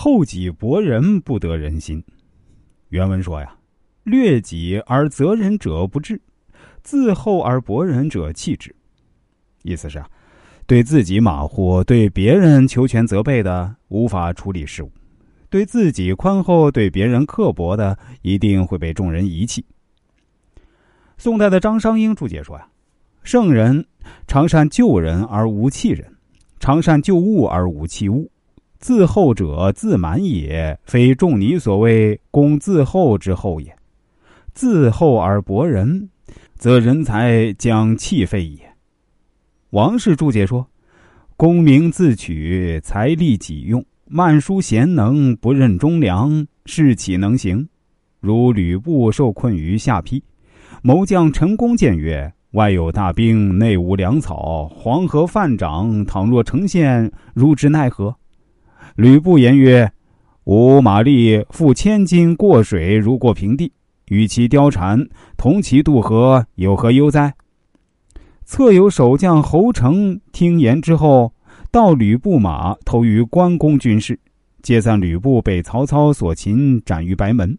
厚己薄人，不得人心。原文说呀：“略己而责人者不治，自厚而薄人者弃之。”意思是啊，对自己马虎，对别人求全责备的，无法处理事务；对自己宽厚，对别人刻薄的，一定会被众人遗弃。宋代的张商英注解说呀：“圣人常善救人而无弃人，常善救物而无弃物。”自厚者自满也，非仲尼所谓“公自厚之厚也”。自厚而薄人，则人才将弃废也。王氏注解说：“功名自取，财力己用，慢书贤能，不任忠良，事岂能行？如吕布受困于下邳，谋将陈宫谏曰：‘外有大兵，内无粮草，黄河泛涨，倘若城陷，如之奈何？’”吕布言曰：“吾马力负千斤过水，如过平地。与其貂蝉，同其渡河，有何忧哉？”侧有守将侯成听言之后，盗吕布马，投于关公军士，皆赞吕布被曹操所擒，斩于白门。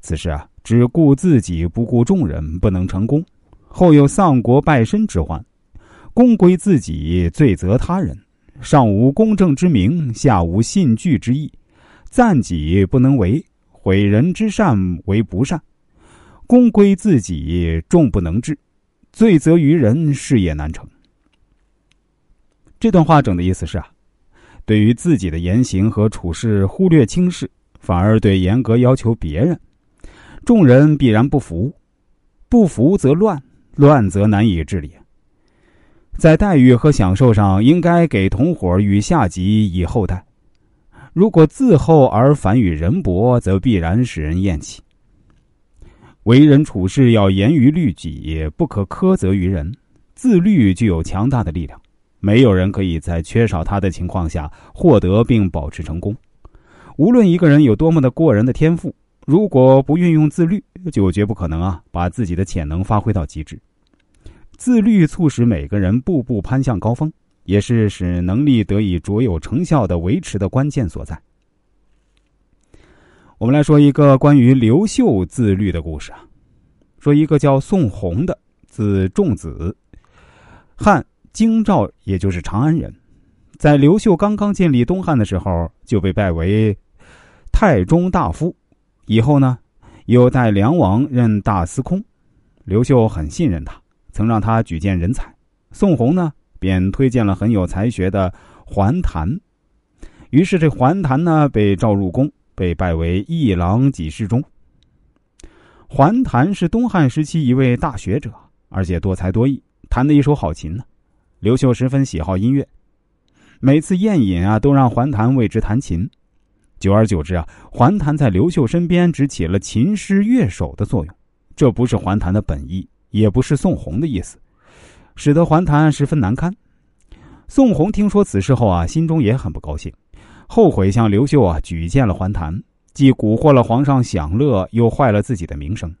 此事啊，只顾自己，不顾众人，不能成功。后有丧国败身之患，功归自己，罪责他人。上无公正之名，下无信据之意，赞己不能为，毁人之善为不善，功归自己，众不能治，罪责于人，事业难成。这段话整的意思是啊，对于自己的言行和处事忽略轻视，反而对严格要求别人，众人必然不服，不服则乱，乱则难以治理。在待遇和享受上，应该给同伙与下级以厚待；如果自厚而反与人薄，则必然使人厌弃。为人处事要严于律己，不可苛责于人。自律具有强大的力量，没有人可以在缺少它的情况下获得并保持成功。无论一个人有多么的过人的天赋，如果不运用自律，就绝不可能啊把自己的潜能发挥到极致。自律促使每个人步步攀向高峰，也是使能力得以卓有成效的维持的关键所在。我们来说一个关于刘秀自律的故事啊。说一个叫宋弘的，字仲子，汉京兆，也就是长安人，在刘秀刚刚建立东汉的时候，就被拜为太中大夫，以后呢，又代梁王任大司空，刘秀很信任他。曾让他举荐人才，宋弘呢便推荐了很有才学的桓谭，于是这桓谭呢被召入宫，被拜为议郎给事中。桓谭是东汉时期一位大学者，而且多才多艺，弹得一手好琴呢。刘秀十分喜好音乐，每次宴饮啊都让桓谭为之弹琴。久而久之啊，桓谭在刘秀身边只起了琴师乐手的作用，这不是桓谭的本意。也不是宋弘的意思，使得桓谭十分难堪。宋弘听说此事后啊，心中也很不高兴，后悔向刘秀啊举荐了桓谭，既蛊惑了皇上享乐，又坏了自己的名声。